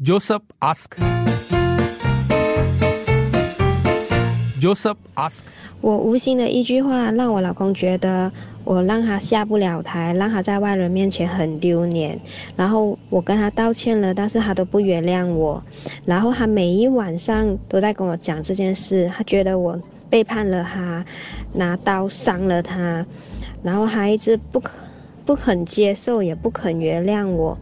Joseph ask. Joseph ask. 我无心的一句话让我老公觉得我让他下不了台，让他在外人面前很丢脸。然后我跟他道歉了，但是他都不原谅我。然后他每一晚上都在跟我讲这件事，他觉得我背叛了他，拿刀伤了他，然后他一直不肯不肯接受，也不肯原谅我。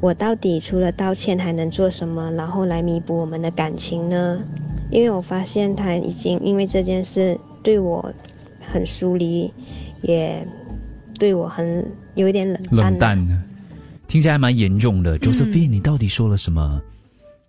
我到底除了道歉还能做什么，然后来弥补我们的感情呢？因为我发现他已经因为这件事对我很疏离，也对我很有一点冷淡。冷淡，听起来蛮严重的。Josephine，你到底说了什么？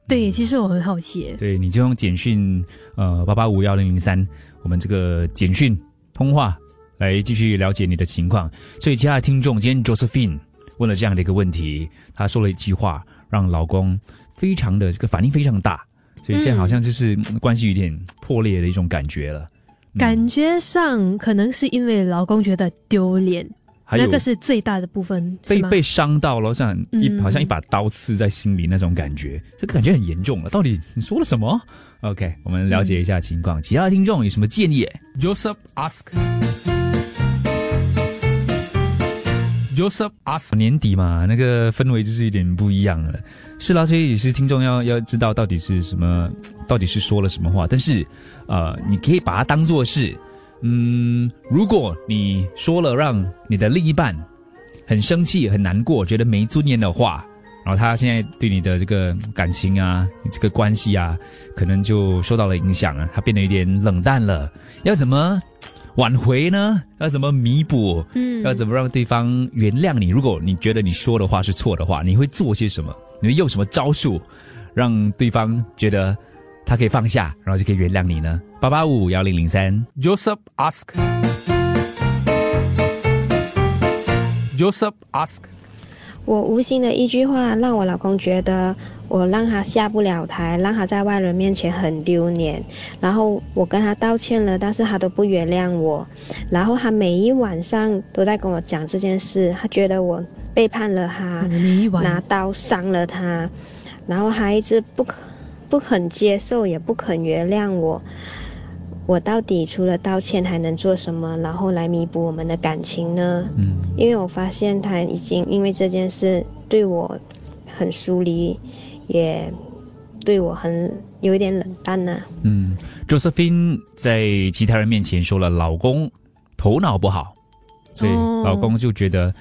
对，其实我很好奇。对，你就用简讯呃八八五幺零零三，我们这个简讯通话来继续了解你的情况。所以，其他的听众今天 Josephine 问了这样的一个问题，她说了一句话，让老公非常的这个反应非常大。所以现在好像就是关系有点破裂的一种感觉了，感觉上可能是因为老公觉得丢脸，那个是最大的部分，被被伤到了，像一好像一把刀刺在心里那种感觉，这个感觉很严重了。到底你说了什么？OK，我们了解一下情况。其他听众有什么建议？Joseph ask。Joseph ask，年底嘛，那个氛围就是有点不一样了。是啦，所以也是听众要要知道到底是什么，到底是说了什么话。但是，呃，你可以把它当做是，嗯，如果你说了让你的另一半很生气、很难过、觉得没尊严的话，然后他现在对你的这个感情啊、这个关系啊，可能就受到了影响了，他变得有点冷淡了，要怎么？挽回呢？要怎么弥补？嗯，要怎么让对方原谅你？如果你觉得你说的话是错的话，你会做些什么？你会用什么招数，让对方觉得他可以放下，然后就可以原谅你呢？八八五幺零零三，Joseph ask，Joseph ask，我无心的一句话让我老公觉得。我让他下不了台，让他在外人面前很丢脸。然后我跟他道歉了，但是他都不原谅我。然后他每一晚上都在跟我讲这件事，他觉得我背叛了他，拿刀伤了他。然后他一直不肯不肯接受，也不肯原谅我。我到底除了道歉还能做什么，然后来弥补我们的感情呢？嗯，因为我发现他已经因为这件事对我很疏离。也对我很有一点冷淡呢。嗯，Josephine 在其他人面前说了老公头脑不好，所以老公就觉得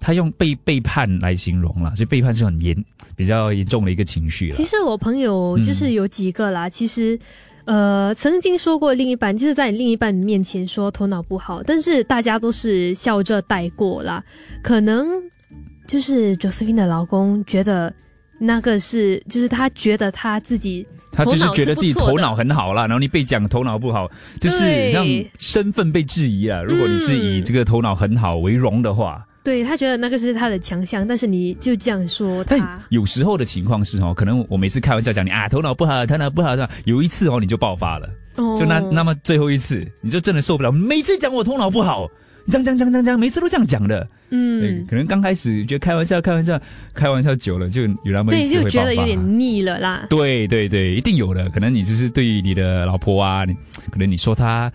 他用被背叛来形容了，所以背叛是很严、比较严重的一个情绪了。其实我朋友就是有几个啦，其实呃曾经说过另一半就是在你另一半面前说头脑不好，但是大家都是笑着带过啦。可能就是 Josephine 的老公觉得。那个是，就是他觉得他自己，他就是觉得自己头脑很好啦，然后你被讲头脑不好，就是像身份被质疑了。如果你是以这个头脑很好为荣的话，对他觉得那个是他的强项，但是你就这样说他。有时候的情况是哦，可能我每次开玩笑讲你啊头脑不好，头脑不好的，有一次哦你就爆发了，就那那么最后一次你就真的受不了，每次讲我头脑不好。讲讲讲讲讲，每次都这样讲的。嗯，可能刚开始觉得开玩笑，开玩笑，开玩笑久了，就有那么一次对，就觉得有点腻了啦。对对对，一定有的。可能你只是对你的老婆啊，你可能你说她。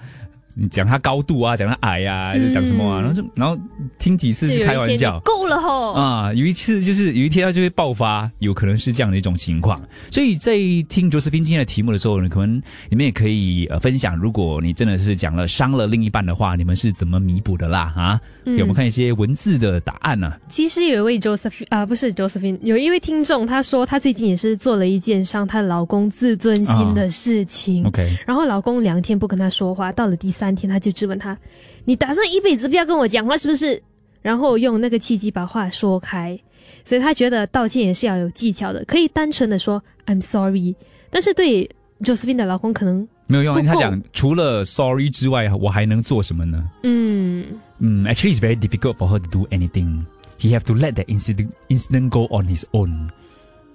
你讲他高度啊，讲他矮呀，还是讲什么啊？然后就然后听几次是开玩笑，够了吼啊！有一次就是有一天他就会爆发，有可能是这样的一种情况。所以在听 Josephine 今天的题目的时候，你可能你们也可以呃分享，如果你真的是讲了伤了另一半的话，你们是怎么弥补的啦？啊，给我们看一些文字的答案呢？其实有一位 Josephine 啊，不是 Josephine，有一位听众他说他最近也是做了一件伤她老公自尊心的事情。OK，然后老公两天不跟他说话，到了第三。三天，他就质问他：“你打算一辈子不要跟我讲话是不是？”然后用那个契机把话说开。所以他觉得道歉也是要有技巧的，可以单纯的说 “I'm sorry”，但是对 Josephine 的老公可能没有用。他讲除了 “sorry” 之外，我还能做什么呢？嗯嗯，Actually, it's very difficult for her to do anything. He have to let that incident incident go on his own.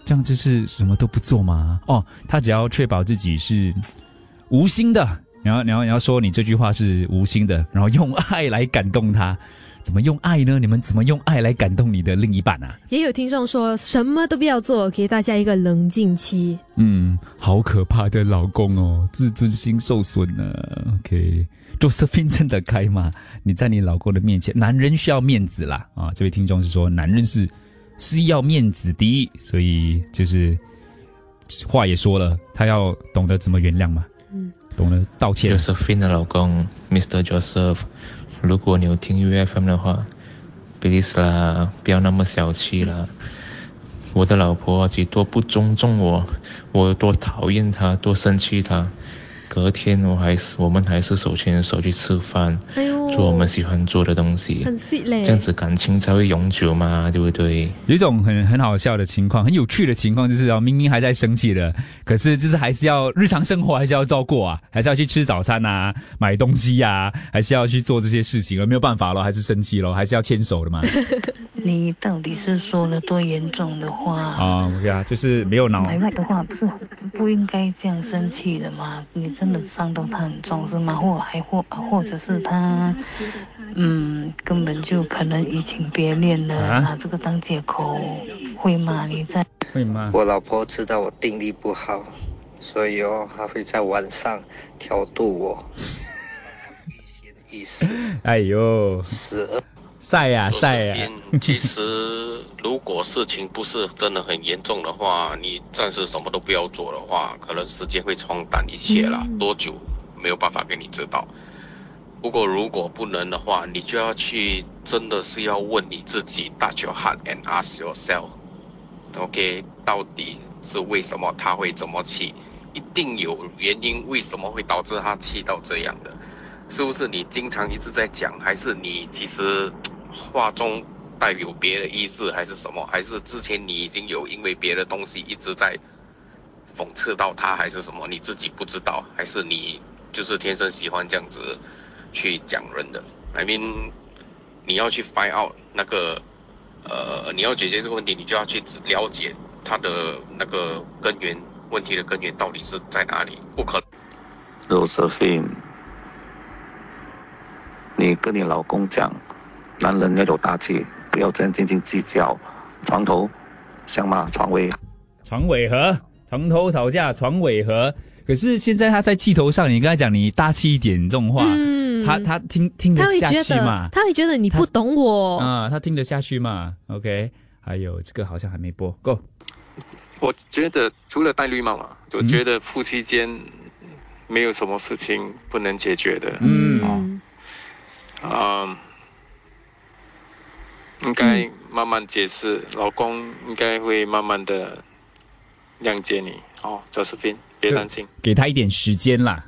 这样就是什么都不做吗？哦，他只要确保自己是无心的。然后，然后，然后说你这句话是无心的，然后用爱来感动他，怎么用爱呢？你们怎么用爱来感动你的另一半啊？也有听众说什么都不要做，给大家一个冷静期。嗯，好可怕的老公哦，自尊心受损了。OK，Josephine 真的开吗？你在你老公的面前，男人需要面子啦啊！这位听众是说，男人是是要面子的，所以就是话也说了，他要懂得怎么原谅嘛，嗯，懂得道歉。Josephine 的老公 Mr. Joseph，如果你有听 UFM 的话，please 啦，不要那么小气啦。我的老婆其实多不尊重我，我有多讨厌她，多生气她。隔天我还是我们还是手牵手去吃饭，哎，做我们喜欢做的东西，很 sweet 嘞，这样子感情才会永久嘛，对不对？有一种很很好笑的情况，很有趣的情况，就是啊，明明还在生气的，可是就是还是要日常生活还是要照顾啊，还是要去吃早餐啊，买东西呀、还是要去做这些事情，而没有办法了，还是生气了，还是要牵手的嘛。你到底是说了多严重的话？啊，对啊，就是没有脑。白外的话不是不应该这样生气的吗？你真的伤到他很重是吗？或还或或者是他，嗯，根本就可能移情别恋了，啊拿这个当借口，会吗？你在会吗？我老婆知道我定力不好，所以哦，她会在晚上调度我。一些的意思哎呦，十二晒呀、周晒呀、世斌其实如果事情不是真的很严重的话，你暂时什么都不要做的话，可能时间会冲淡一切啦。多久没有办法给你知道。不过如果不能的话，你就要去真的是要问你自己，touch your heart and ask yourself。OK，到底是为什么他会这么气？一定有原因，为什么会导致他气到这样的？是不是你经常一直在讲，还是你其实话中带有别的意思，还是什么？还是之前你已经有因为别的东西一直在讽刺到他，还是什么？你自己不知道，还是你就是天生喜欢这样子去讲人的？I mean，你要去 find out 那个呃，你要解决这个问题，你就要去了解他的那个根源，问题的根源到底是在哪里？不可能。Josephine，你跟你老公讲，男人要有大气，不要这样斤斤计较。床头响马，床尾床尾和，床头吵架床尾和。可是现在他在气头上，你跟他讲你大气一点这种话，嗯他他听听得下去嘛？他会觉得你不懂我，啊、他听得下去嘛？OK，还有这个好像还没播，Go。我觉得除了戴绿帽嘛，我觉得夫妻间没有什么事情不能解决的。嗯嗯，啊、应该慢慢解释，老公应该会慢慢的谅解你。哦，周世斌，别担心。给他一点时间啦。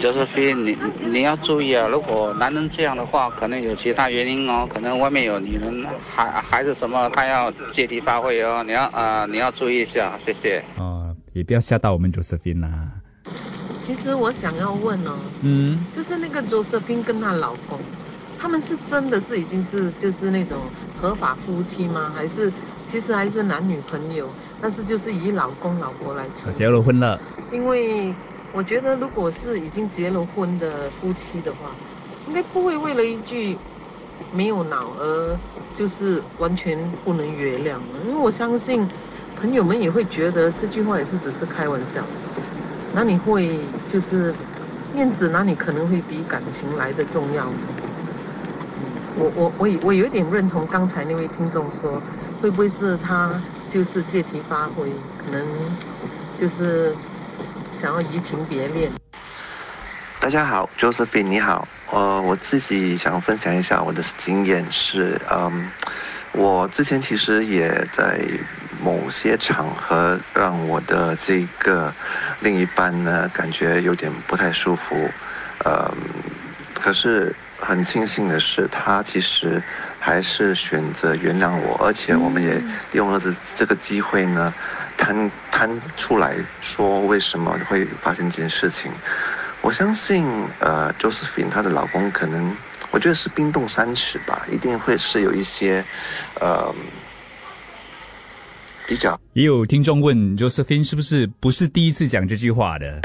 Josephine，你你要注意啊！如果男人这样的话，可能有其他原因哦，可能外面有女人，还还是什么，他要借题发挥哦。你要啊、呃你要注意一下，谢谢。哦，也不要吓到我们 Josephine 啦。其实我想要问哦，嗯，就是那个 Josephine 跟她老公，他们是真的是已经是就是那种合法夫妻吗？还是其实还是男女朋友？但是就是以老公老婆来称，结了婚了，因为我觉得如果是已经结了婚的夫妻的话，应该不会为了一句没有脑而就是完全不能原谅的，因为我相信朋友们也会觉得这句话也是只是开玩笑，那你会就是面子哪里可能会比感情来的重要？我我我我有点认同刚才那位听众说，会不会是他就是借题发挥，可能就是想要移情别恋。大家好，Josephine，你好。呃，我自己想分享一下我的经验是，嗯，我之前其实也在某些场合让我的这个另一半呢感觉有点不太舒服，嗯，可是很庆幸的是，他其实还是选择原谅我，而且我们也用了这这个机会呢，摊摊出来说为什么会发生这件事情。我相信，呃，Josephine 她的老公可能，我觉得是冰冻三尺吧，一定会是有一些，呃，比较也有听众问 Josephine 是不是不是第一次讲这句话的？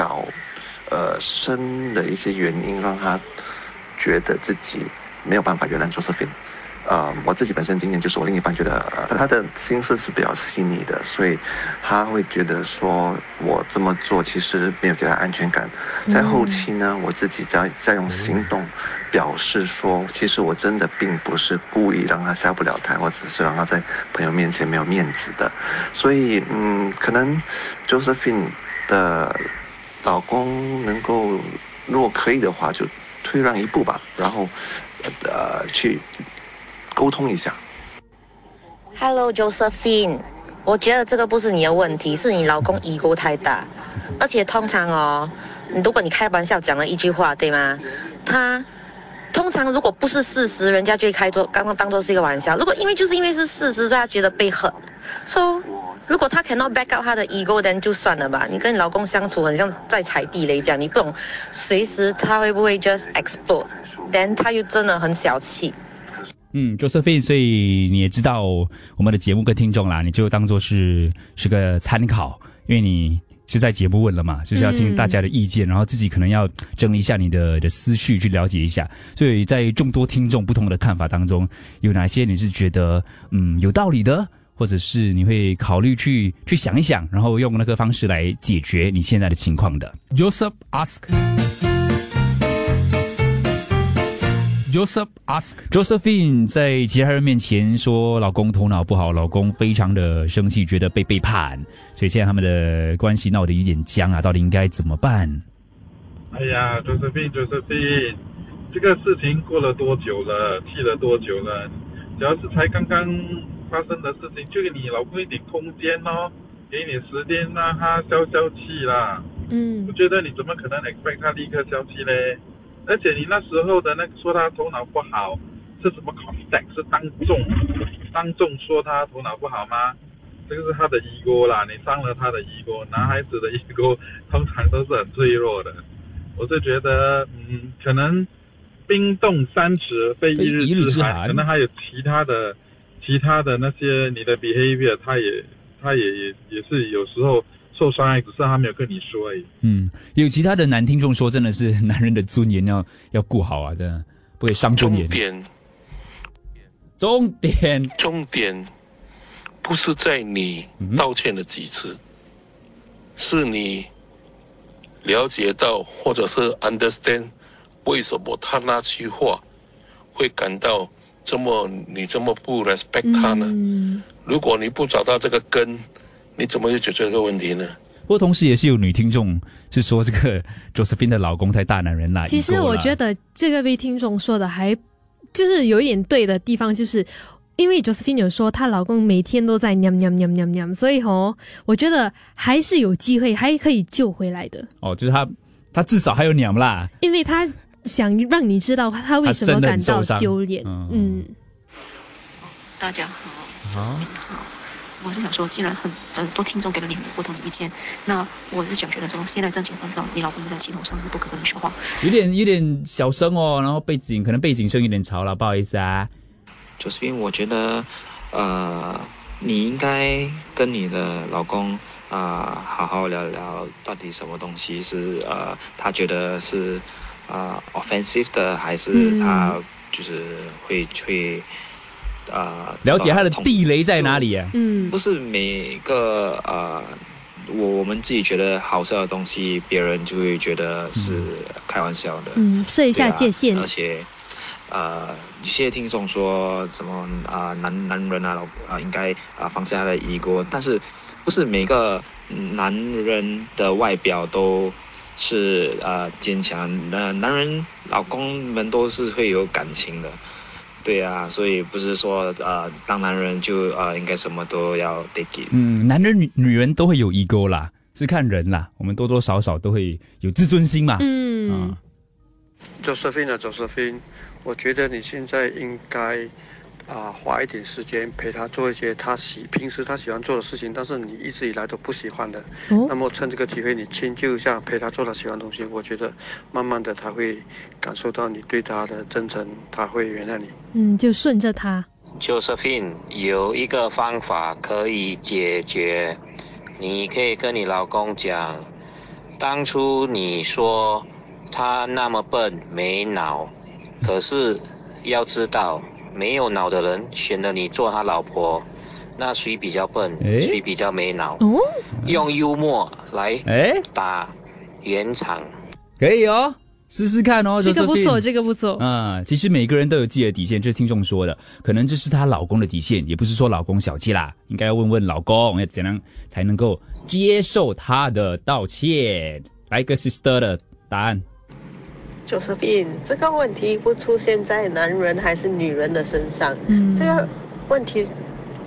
呃深的一些原因，让他觉得自己没有办法原谅 Josephine。呃，我自己本身经验就是，我另一半觉得、呃、他的心思是比较细腻的，所以他会觉得说我这么做其实没有给他安全感。在后期呢，我自己在在用行动表示说，其实我真的并不是故意让他下不了台，我只是让他在朋友面前没有面子的。所以，嗯，可能 Josephine 的老公能够，如果可以的话，就退让一步吧，然后呃去沟通一下。Hello Josephine，我觉得这个不是你的问题，是你老公 ego 太大，而且通常哦，如果你开玩笑讲了一句话，对吗？他通常如果不是事实，人家就会开做刚刚当做是一个玩笑。如果因为就是因为是事实，所以他觉得被恨。So 如果他 cannot back up 他的 ego，then 就算了吧。你跟你老公相处很像在踩地雷这样，你不懂随时他会不会 just explode，then 他又真的很小气。嗯周淑妃所以你也知道我们的节目跟听众啦，你就当做是是个参考，因为你就在节目问了嘛，就是要听大家的意见，然后自己可能要整理一下你的的思绪，去了解一下。所以在众多听众不同的看法当中，有哪些你是觉得嗯有道理的，或者是你会考虑去去想一想，然后用那个方式来解决你现在的情况的 Joseph ask. Joseph ask. Josephine 在其他人面前说老公头脑不好，老公非常的生气，觉得被背叛，所以现在他们的关系闹得有点僵啊，到底应该怎么办？哎呀，Josephine，Josephine，这个事情过了多久了？气了多久了？只要是才刚刚发生的事情，就给你老公一点空间哦，给你时间让他消消气啦。嗯我觉得你怎么可能 expect 他立刻消气嘞？而且你那时候的那个说他头脑不好，是什么 context？是当众当众说他头脑不好吗？这个是他的 ego 啦，你伤了他的 ego。男孩子的 ego 通常都是很脆弱的。我是觉得，嗯，可能冰冻三尺非一日之寒可能还有其他的其他的那些你的 behavior，他也他也也也是有时候受伤害，只是他没有跟你说而已。嗯，有其他的男听众说，真的是男人的尊严要要顾好啊，真的不可以伤尊严。点重点，重点不是在你道歉了几次，是你了解到或者是 understand 为什么他那句话会感到这么你这么不 respect 他呢？嗯如果你不找到这个根，你怎么去解决这个问题呢？不过同时也是有女听众是说这个 Josephine 的老公太大男人啦。其实我觉得，这个位听众说的还就是有一点对的地方，就是因为 Josephine 有说她老公每天都在喵喵喵喵喵，所以吼，我觉得还是有机会，还可以救回来的，哦，就是他他至少还有娘啦。因为他想让你知道他为什么感到丢脸。嗯嗯，大家好，好，我是想说，既然很很多听众给了你很多不同的意见，那我是想觉得说，现在这种情况下，你老公是在气头上，你不可跟你说话。有点有点小声哦，然后背景可能背景声有点吵了，不好意思啊。Josephine，我觉得，呃，你应该跟你的老公啊、好好聊聊，到底什么东西是呃，他觉得是呃 offensive 的，还是嗯他就是会会呃了解他的地雷在哪里啊？嗯，不是每个呃，我我们自己觉得好笑的东西，别人就会觉得是开玩笑的。嗯设一下界限而且呃，有些听众说怎么啊、男男人啊老啊、应该啊、放下他的 ego，但是不是每个男人的外表都是啊坚强，那男人老公们都是会有感情的。对啊，所以不是说呃，当男人就呃应该什么都要 take it。嗯，男人女女人都会有 ego 啦，是看人啦，我们多多少少都会有自尊心嘛。嗯，Josephine 啊，Josephine，我觉得你现在应该啊、花一点时间陪他做一些他喜平时他喜欢做的事情，但是你一直以来都不喜欢的。哦那么趁这个机会，你迁就一下，陪他做他喜欢的东西，我觉得慢慢的他会感受到你对他的真诚，他会原谅你。嗯，就顺着他。Josephine 有一个方法可以解决，你可以跟你老公讲，当初你说他那么笨没脑，可是要知道，没有脑的人选了你做他老婆，那谁比较笨，诶谁比较没脑？哦，用幽默来哎，打圆场。可以哦，试试看哦。这个不错，这个不错。啊、其实每个人都有自己的底线，这是听众说的，可能这是她老公的底线，也不是说老公小气啦，应该要问问老公要怎样才能够接受她的道歉。来一个 sister 的答案，Josephine，这个问题不出现在男人还是女人的身上，嗯这个问题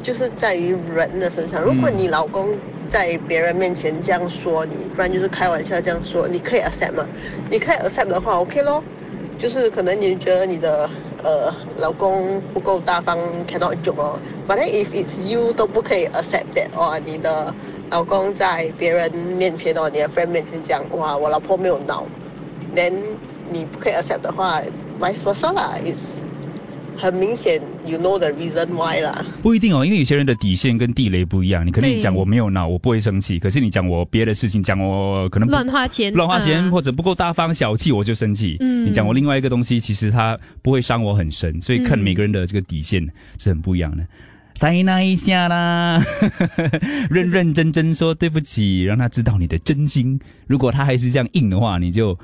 就是在于人的身上。如果你老公在别人面前这样说你，不然就是开玩笑这样说，你可以 accept 吗？你可以 accept 的话，OK 咯。就是可能你觉得你的呃老公不够大方，cannot joke 哦。But then if it's you 都不可以 accept that 哦，你的老公在别人面前哦，你的 friend 面前讲哇，我老婆没有脑，then 你不可以 accept 的话，vice versa 啦，is 很明显，you know the reason why 啦。不一定哦，因为有些人的底线跟地雷不一样。你可能对讲我没有脑，我不会生气，可是你讲我别的事情，讲我可能不乱花钱，乱花钱、啊或者不够大方、小气，我就生气。嗯你讲我另外一个东西，其实它不会伤我很深，所以看嗯每个人的这个底线是很不一样的。塞那一下啦，认认真真说对不起，让他知道你的真心。如果他还是这样硬的话，你就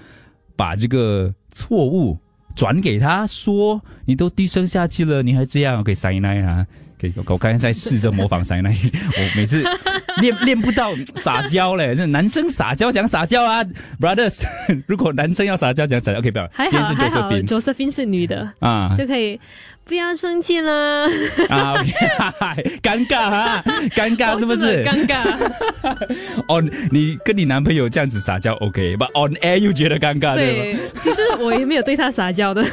把这个错误转给他说，你都低声下气了，你还这样，给塞奶啊。给我我刚才在试着模仿塞奶，我每次练练不到撒娇嘞，这男生撒娇讲撒娇啊，brothers，如果男生要撒娇讲撒娇，OK 不要，还今天是好还好 Josephine，Josephine 是女的啊就可以不要生气啦。啊 尴尬哈，尴尬是不是？尴尬。哦，你跟你男朋友这样子撒娇 OK，but on air 又觉得尴尬，对对吧？，其实我也没有对他撒娇的，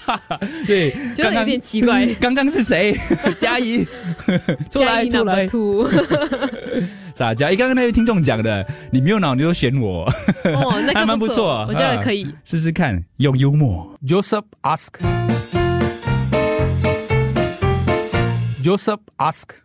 对，觉得有点奇怪。刚刚是谁？嘉怡，出来出来，兔。撒娇。诶，刚刚那位听众讲的，你没有脑，你就选我，哦那个还蛮不错错，我觉得啊可以试试看，用幽默。Joseph ask. Joseph asked